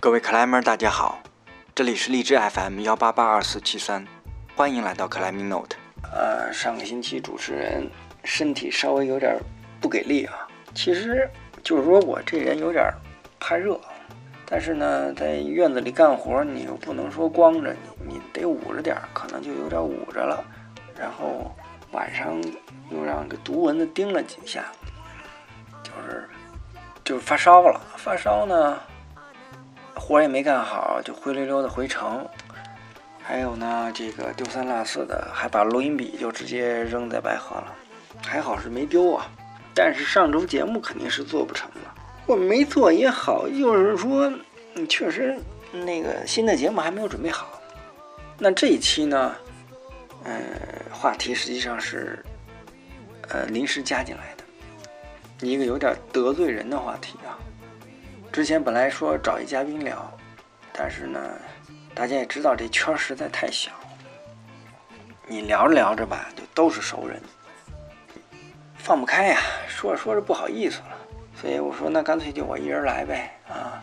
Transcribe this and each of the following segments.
各位克莱们，大家好，这里是荔枝 FM 幺八八二四七三，欢迎来到克莱米 Note。呃，上个星期主持人身体稍微有点不给力啊，其实就是说我这人有点怕热，但是呢，在院子里干活，你又不能说光着，你你得捂着点，可能就有点捂着了。然后晚上又让个毒蚊子叮了几下，就是就是发烧了，发烧呢。活也没干好，就灰溜溜的回城。还有呢，这个丢三落四的，还把录音笔就直接扔在白河了。还好是没丢啊，但是上周节目肯定是做不成了。我没做也好，就是说，确实那个新的节目还没有准备好。那这一期呢，呃，话题实际上是呃临时加进来的，一个有点得罪人的话题啊。之前本来说找一嘉宾聊，但是呢，大家也知道这圈实在太小，你聊着聊着吧，就都是熟人，放不开呀。说着说着不好意思了，所以我说那干脆就我一人来呗啊！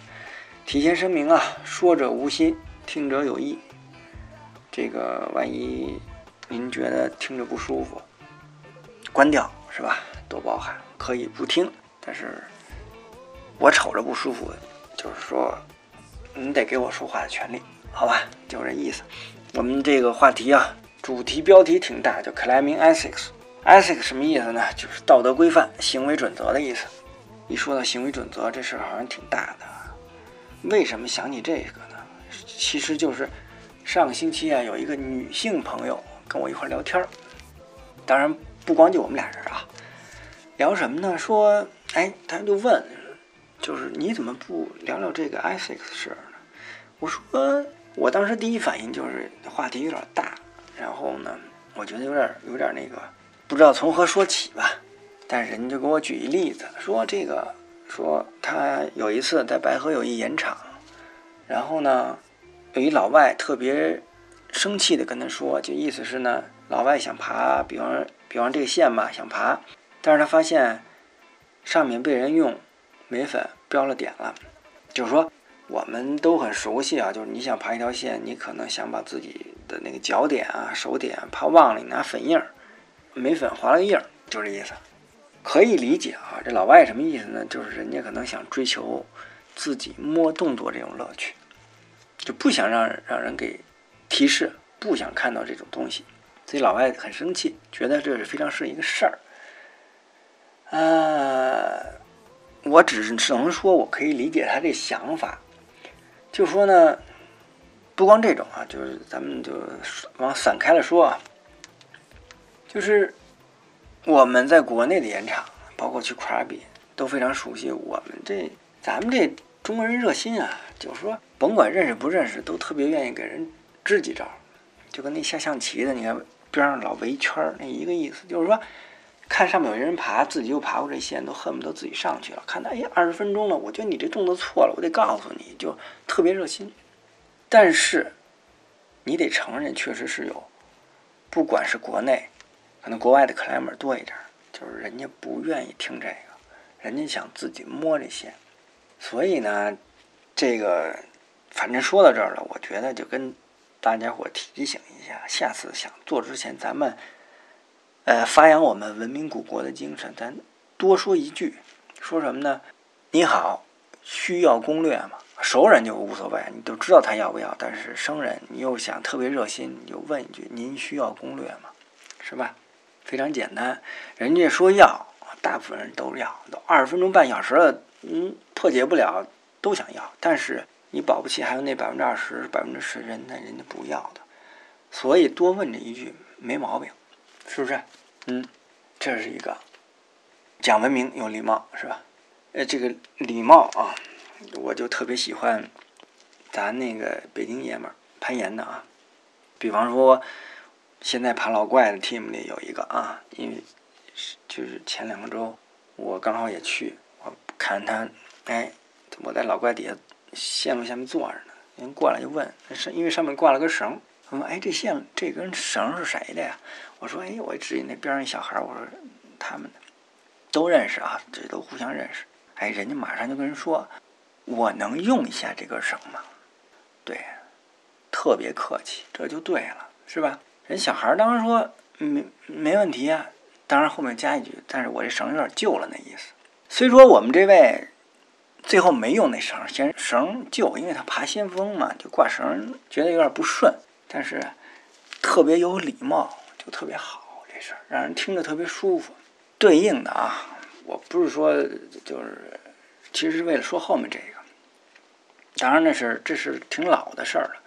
提前声明啊，说者无心，听者有意。这个万一您觉得听着不舒服，关掉是吧？多包涵，可以不听，但是。我瞅着不舒服，就是说，你得给我说话的权利，好吧？就这意思。我们这个话题啊，主题标题挺大，叫 “Climbing Ethics”。Ethics 什么意思呢？就是道德规范、行为准则的意思。一说到行为准则，这事儿好像挺大的。为什么想起这个呢？其实就是上个星期啊，有一个女性朋友跟我一块聊天儿。当然不光就我们俩人啊，聊什么呢？说，哎，他就问。就是你怎么不聊聊这个 ethics 事儿呢？我说，我当时第一反应就是话题有点大，然后呢，我觉得有点有点那个，不知道从何说起吧。但是人家就给我举一例子，说这个，说他有一次在白河有一演场，然后呢，有一老外特别生气的跟他说，就意思是呢，老外想爬，比方比方这个线吧，想爬，但是他发现上面被人用。眉粉标了点了，就是说我们都很熟悉啊，就是你想爬一条线，你可能想把自己的那个脚点啊、手点，怕忘了，你拿粉印儿、眉粉划了个印儿，就这意思，可以理解啊。这老外什么意思呢？就是人家可能想追求自己摸动作这种乐趣，就不想让让人给提示，不想看到这种东西，所以老外很生气，觉得这是非常是一个事儿，呃。我只是只能说，我可以理解他这想法。就说呢，不光这种啊，就是咱们就往散开了说啊，就是我们在国内的演场，包括去跨比，都非常熟悉。我们这咱们这中国人热心啊，就是说甭管认识不认识，都特别愿意给人支几招。就跟那下象棋的，你看边上老围圈儿，那一个意思，就是说。看上面有人爬，自己又爬过这线，都恨不得自己上去了。看到，哎，二十分钟了，我觉得你这动作错了，我得告诉你，就特别热心。但是，你得承认，确实是有，不管是国内，可能国外的克莱门多一点，就是人家不愿意听这个，人家想自己摸这线。所以呢，这个反正说到这儿了，我觉得就跟大家伙提醒一下，下次想做之前，咱们。呃，发扬我们文明古国的精神，咱多说一句，说什么呢？你好，需要攻略吗？熟人就无所谓，你都知道他要不要。但是生人，你又想特别热心，你就问一句：您需要攻略吗？是吧？非常简单，人家说要，大部分人都要。都二十分钟、半小时了，嗯，破解不了，都想要。但是你保不齐还有那百分之二十、百分之十人，那人家不要的。所以多问这一句没毛病。是不是？嗯，这是一个讲文明有礼貌，是吧？呃，这个礼貌啊，我就特别喜欢咱那个北京爷们儿攀岩的啊。比方说，现在爬老怪的 team 里有一个啊，因为是就是前两个周我刚好也去，我看他，哎，我在老怪底下线路下面坐着呢，人过来就问，是因为上面挂了根绳。他说：“哎，这线这根绳是谁的呀？”我说：“哎，我指引那边上一小孩我说：“他们的都认识啊，这都互相认识。”哎，人家马上就跟人说：“我能用一下这根绳吗？对，特别客气，这就对了，是吧？人小孩当时说没没问题啊，当然后面加一句，但是我这绳有点旧了那意思。虽说我们这位最后没用那绳，嫌绳旧，因为他爬先锋嘛，就挂绳觉得有点不顺，但是特别有礼貌，就特别好这事儿，让人听着特别舒服。对应的啊，我不是说就是，其实是为了说后面这个。当然那是这是挺老的事儿了，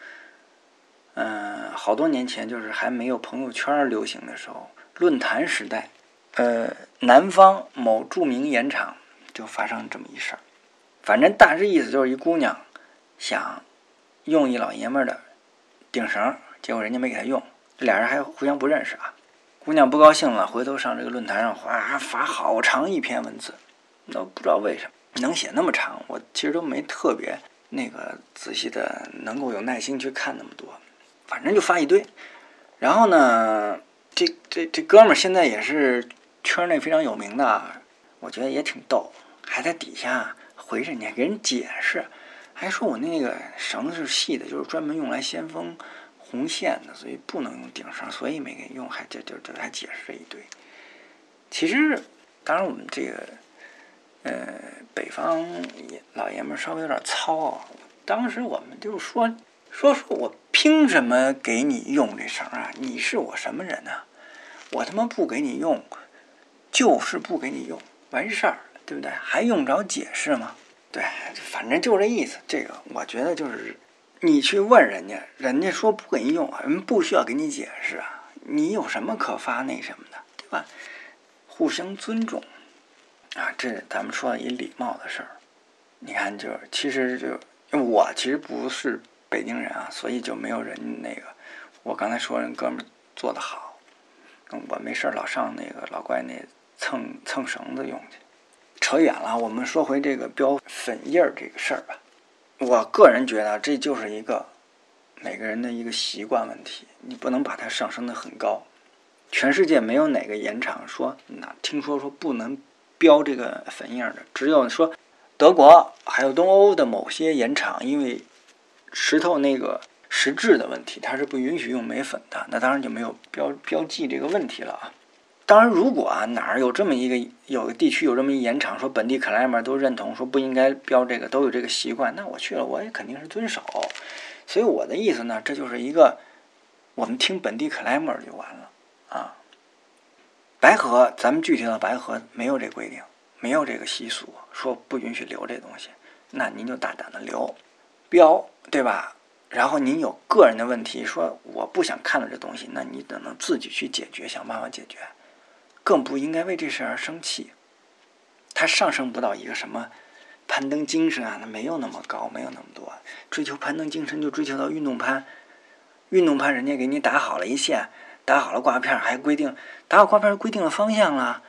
嗯，好多年前就是还没有朋友圈流行的时候，论坛时代，呃，南方某著名盐场就发生这么一事儿。反正大致意思就是一姑娘想用一老爷们儿的顶绳，结果人家没给他用，这俩人还互相不认识啊。姑娘不高兴了，回头上这个论坛上哗发好长一篇文字，那不知道为什么能写那么长，我其实都没特别。那个仔细的，能够有耐心去看那么多，反正就发一堆。然后呢，这这这哥们儿现在也是圈内非常有名的，我觉得也挺逗，还在底下回人家给人解释，还说我那个绳子是细的，就是专门用来先锋红线的，所以不能用顶绳，所以没给用，还就就就还解释一堆。其实，当然我们这个。呃，北方老爷们稍微有点糙啊。当时我们就说说说我凭什么给你用这绳啊？你是我什么人呢？我他妈不给你用，就是不给你用，完事儿，对不对？还用着解释吗？对，反正就这意思。这个我觉得就是你去问人家，人家说不给你用，人不需要给你解释啊。你有什么可发那什么的，对吧？互相尊重。啊，这咱们说一礼貌的事儿。你看，就其实就我其实不是北京人啊，所以就没有人那个我刚才说人哥们做的好。我没事老上那个老怪那蹭蹭绳子用去。扯远了，我们说回这个标粉印儿这个事儿吧。我个人觉得这就是一个每个人的一个习惯问题，你不能把它上升的很高。全世界没有哪个盐厂说那听说说不能。标这个粉印儿的，只有说德国还有东欧的某些盐厂，因为石头那个实质的问题，它是不允许用镁粉的，那当然就没有标标记这个问题了啊。当然，如果啊哪儿有这么一个有个地区有这么一盐场，说本地克莱门都认同说不应该标这个，都有这个习惯，那我去了我也肯定是遵守。所以我的意思呢，这就是一个我们听本地克莱门就完了啊。白河，咱们具体到白河没有这规定，没有这个习俗，说不允许留这东西，那您就大胆的留，标，对吧？然后您有个人的问题，说我不想看到这东西，那你等能自己去解决，想办法解决，更不应该为这事而生气。他上升不到一个什么攀登精神啊，那没有那么高，没有那么多追求攀登精神，就追求到运动攀，运动攀人家给你打好了一线。打好了挂片，还规定打好挂片规定了方向了，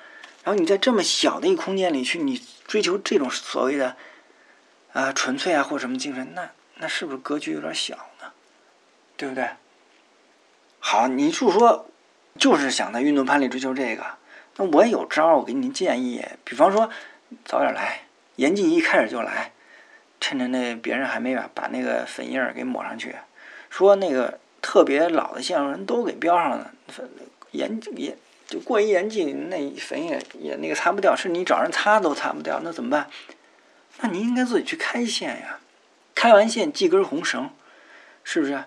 然后你在这么小的一空间里去，你追求这种所谓的啊纯粹啊或什么精神，那那是不是格局有点小呢？对不对？好，你就说就是想在运动攀里追求这个，那我也有招儿，我给您建议，比方说早点来，严禁一开始就来，趁着那别人还没把把那个粉印儿给抹上去，说那个。特别老的线路人都给标上了，严严就过于严禁，那粉也也那个擦不掉，是你找人擦都擦不掉，那怎么办？那你应该自己去开线呀，开完线系根红绳，是不是？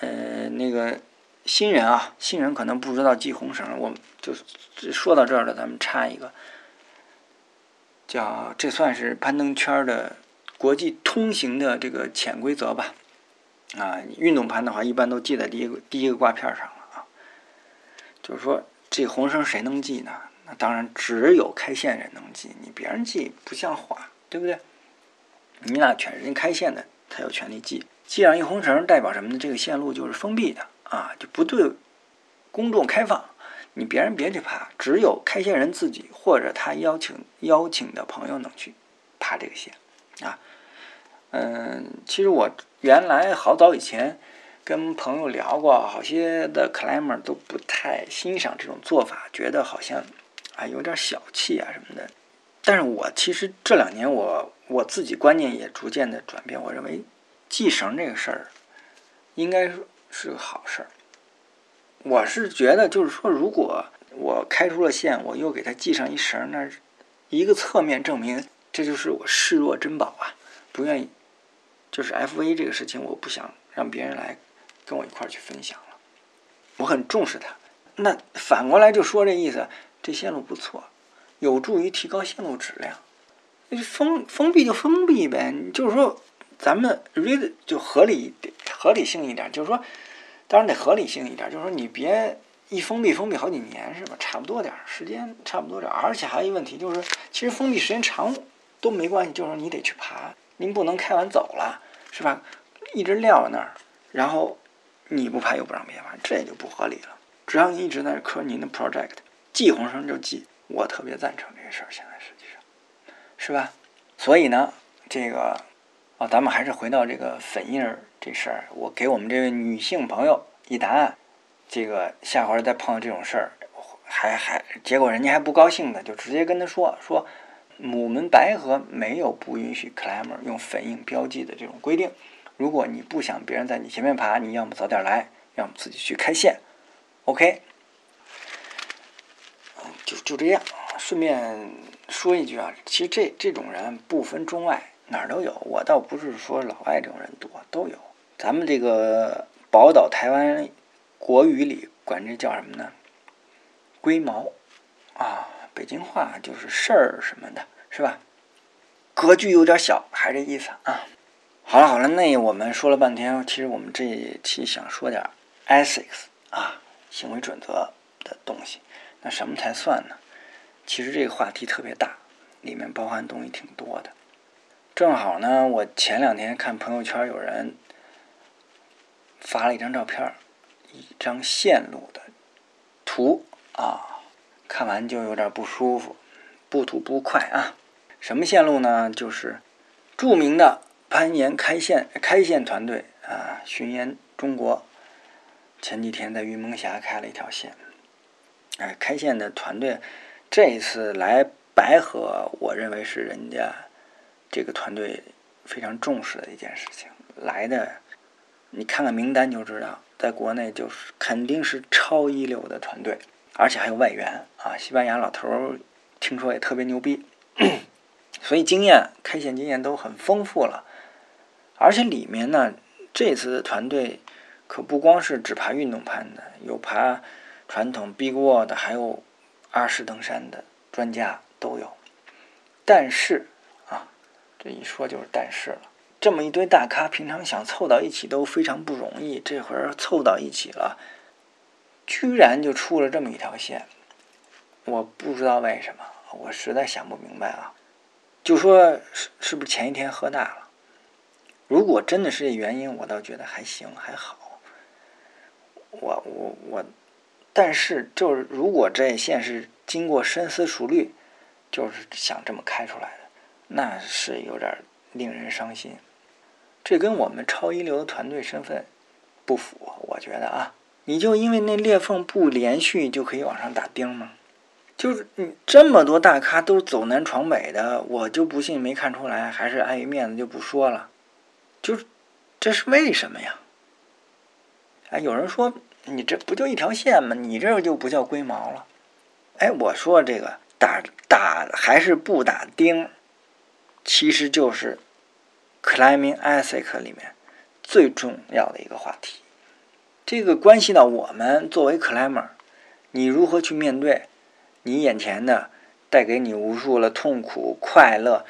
呃，那个新人啊，新人可能不知道系红绳，我就说到这儿了，咱们插一个，叫这算是攀登圈的国际通行的这个潜规则吧。啊，运动盘的话，一般都系在第一个第一个挂片上了啊。就是说，这红绳谁能系呢？那当然只有开线人能系，你别人系不像话，对不对？你俩全人开线的，才有权利系。系上一红绳代表什么呢？这个线路就是封闭的啊，就不对公众开放。你别人别去爬，只有开线人自己或者他邀请邀请的朋友能去爬这个线啊。嗯，其实我原来好早以前跟朋友聊过，好些的 climber 都不太欣赏这种做法，觉得好像啊有点小气啊什么的。但是我其实这两年我我自己观念也逐渐的转变，我认为系绳这个事儿应该说是个好事儿。我是觉得就是说，如果我开出了线，我又给它系上一绳，那一个侧面证明这就是我视若珍宝啊，不愿意就是 F V 这个事情，我不想让别人来跟我一块儿去分享了。我很重视它。那反过来就说这意思，这线路不错。有助于提高线路质量，那就封封闭就封闭呗。就是说，咱们 read 就合理一点，合理性一点。就是说，当然得合理性一点。就是说，你别一封闭封闭好几年，是吧？差不多点儿时间，差不多点儿。而且还有一问题，就是其实封闭时间长都没关系，就是你得去爬，您不能开完走了，是吧？一直撂在那儿，然后你不爬又不让别人爬，这也就不合理了。只要你一直在磕您的 project，记红绳就记。我特别赞成这个事儿，现在实际上，是吧？所以呢，这个啊，咱们还是回到这个粉印儿这事儿。我给我们这位女性朋友一答案，这个下回再碰到这种事儿，还还结果人家还不高兴的，就直接跟他说说，母门白河没有不允许 climber 用粉印标记的这种规定。如果你不想别人在你前面爬，你要么早点来，要么自己去开线。OK。就就这样，顺便说一句啊，其实这这种人不分中外，哪儿都有。我倒不是说老外这种人多，都有。咱们这个宝岛台湾国语里管这叫什么呢？龟毛啊，北京话就是事儿什么的，是吧？格局有点小，还是这意思啊。好了好了，那我们说了半天，其实我们这一期想说点 ethics 啊，行为准则的东西。那什么才算呢？其实这个话题特别大，里面包含东西挺多的。正好呢，我前两天看朋友圈有人发了一张照片，一张线路的图啊，看完就有点不舒服，不吐不快啊。什么线路呢？就是著名的攀岩开线开线团队啊，巡岩中国，前几天在云梦峡开了一条线。哎，开线的团队这一次来白河，我认为是人家这个团队非常重视的一件事情。来的，你看看名单就知道，在国内就是肯定是超一流的团队，而且还有外援啊。西班牙老头儿听说也特别牛逼，所以经验开线经验都很丰富了。而且里面呢，这次的团队可不光是只爬运动攀的，有爬。传统 Big Wall 的还有阿式登山的专家都有，但是啊，这一说就是但是了。这么一堆大咖，平常想凑到一起都非常不容易，这会儿凑到一起了，居然就出了这么一条线，我不知道为什么，我实在想不明白啊。就说是是不是前一天喝大了？如果真的是这原因，我倒觉得还行还好。我我我。但是，就是如果这线是经过深思熟虑，就是想这么开出来的，那是有点令人伤心。这跟我们超一流的团队身份不符，我觉得啊，你就因为那裂缝不连续就可以往上打钉吗？就是你这么多大咖都走南闯北的，我就不信没看出来，还是碍于面子就不说了。就是这是为什么呀？哎，有人说。你这不就一条线吗？你这就不叫龟毛了。哎，我说这个打打还是不打钉，其实就是 climbing ethic 里面最重要的一个话题。这个关系到我们作为 climber，你如何去面对你眼前的带给你无数了痛苦、快乐、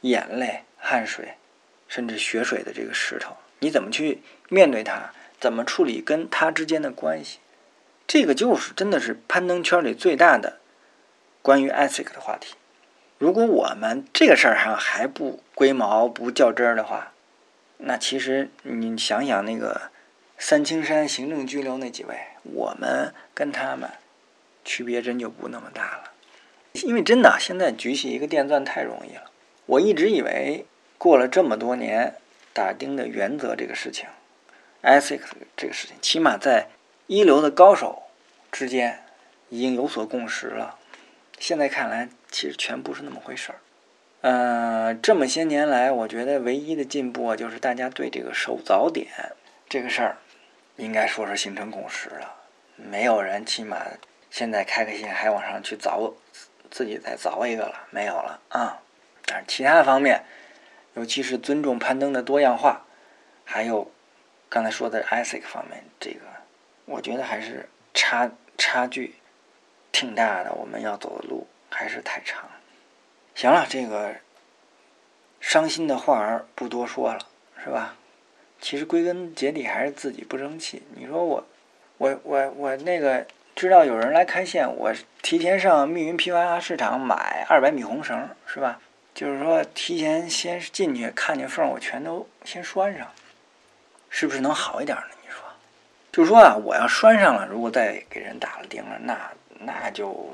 眼泪、汗水，甚至血水的这个石头，你怎么去面对它？怎么处理跟它之间的关系？这个就是真的是攀登圈里最大的关于 ethic 的话题。如果我们这个事儿上还不龟毛不较真儿的话，那其实你想想那个三清山行政拘留那几位，我们跟他们区别真就不那么大了。因为真的现在举起一个电钻太容易了。我一直以为过了这么多年打钉的原则这个事情。ethics 这个事情，起码在一流的高手之间已经有所共识了。现在看来，其实全不是那么回事儿。呃，这么些年来，我觉得唯一的进步啊就是大家对这个守早点这个事儿，应该说是形成共识了。没有人起码现在开个心还往上去凿，自己再凿一个了，没有了啊。但是其他方面，尤其是尊重攀登的多样化，还有刚才说的 ASIC 方面，这个我觉得还是差差距挺大的。我们要走的路还是太长。行了，这个伤心的话儿不多说了，是吧？其实归根结底还是自己不争气。你说我，我我我那个知道有人来开线，我提前上密云批发市场买二百米红绳，是吧？就是说提前先进去看见缝，我全都先拴上，是不是能好一点呢？你说，就是说啊，我要拴上了，如果再给人打了钉了，那那就。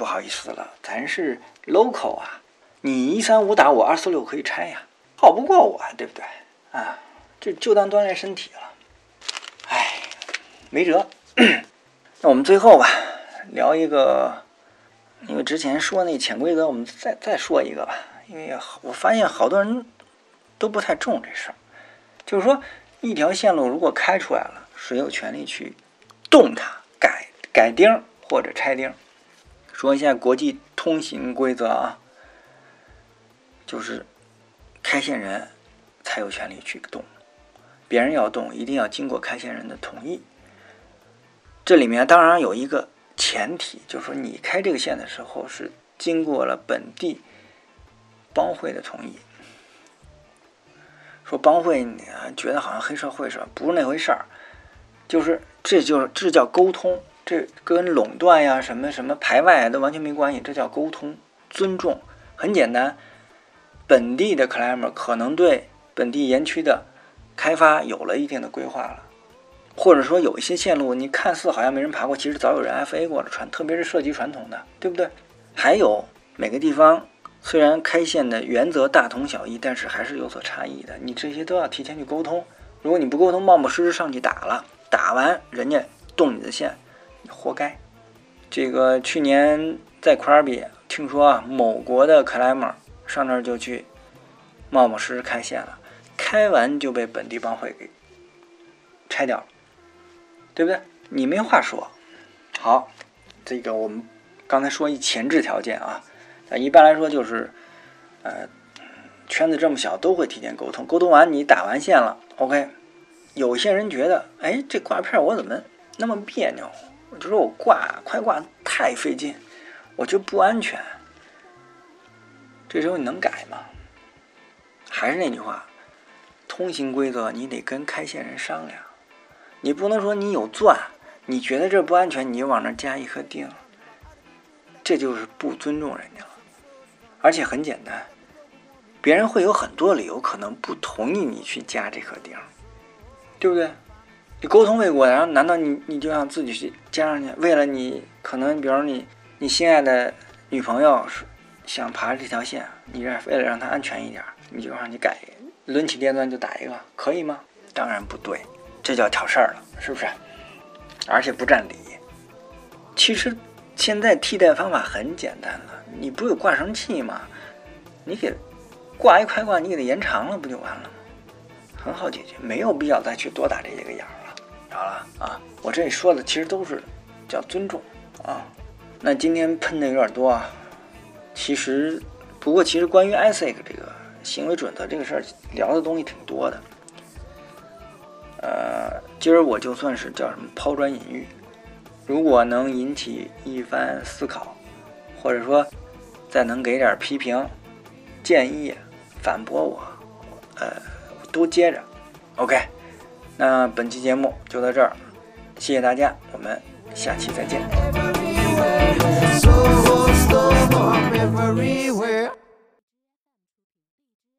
不好意思了，咱是 local 啊，你一三五打我二四六可以拆呀，耗不过我，对不对？啊，就就当锻炼身体了。哎，没辙。那我们最后吧，聊一个，因为之前说那潜规则，我们再再说一个吧。因为我发现好多人都不太重这事儿，就是说一条线路如果开出来了，谁有权利去动它、改改钉或者拆钉？说一下国际通行规则啊，就是开线人才有权利去动，别人要动一定要经过开线人的同意。这里面当然有一个前提，就是说你开这个线的时候是经过了本地帮会的同意。说帮会，你觉得好像黑社会是吧？不是那回事儿，就是这就是这叫沟通。这跟垄断呀、什么什么排外都完全没关系，这叫沟通、尊重，很简单。本地的 climber 可能对本地岩区的开发有了一定的规划了，或者说有一些线路你看似好像没人爬过，其实早有人 FA 过了传，特别是涉及传统的，对不对？还有每个地方虽然开线的原则大同小异，但是还是有所差异的，你这些都要提前去沟通。如果你不沟通，冒冒失失上去打了，打完人家动你的线。活该！这个去年在库尔比，听说啊，某国的克莱默上那儿就去冒冒失失开线了，开完就被本地帮会给拆掉了，对不对？你没话说。好，这个我们刚才说一前置条件啊，那一般来说就是，呃，圈子这么小都会提前沟通，沟通完你打完线了，OK。有些人觉得，哎，这挂片我怎么那么别扭？我就说我挂快挂太费劲，我觉得不安全。这时候你能改吗？还是那句话，通行规则你得跟开线人商量。你不能说你有钻，你觉得这不安全，你就往那加一颗钉，这就是不尊重人家了。而且很简单，别人会有很多理由可能不同意你去加这颗钉，对不对？你沟通未果，然后难道你你就想自己去加上去？为了你可能，比如你你心爱的女朋友想爬这条线，你这为了让她安全一点，你就让你改，抡起电钻就打一个，可以吗？当然不对，这叫挑事儿了，是不是？而且不占理。其实现在替代方法很简单了，你不有挂绳器吗？你给挂一块挂，你给它延长了，不就完了吗？很好解决，没有必要再去多打这些个眼儿。好了啊，我这里说的其实都是叫尊重啊。那今天喷的有点多啊。其实，不过其实关于 ISIC 这个行为准则这个事儿聊的东西挺多的。呃，今儿我就算是叫什么抛砖引玉，如果能引起一番思考，或者说再能给点批评、建议、反驳我，呃，都接着。OK。那本期节目就到这儿，谢谢大家，我们下期再见。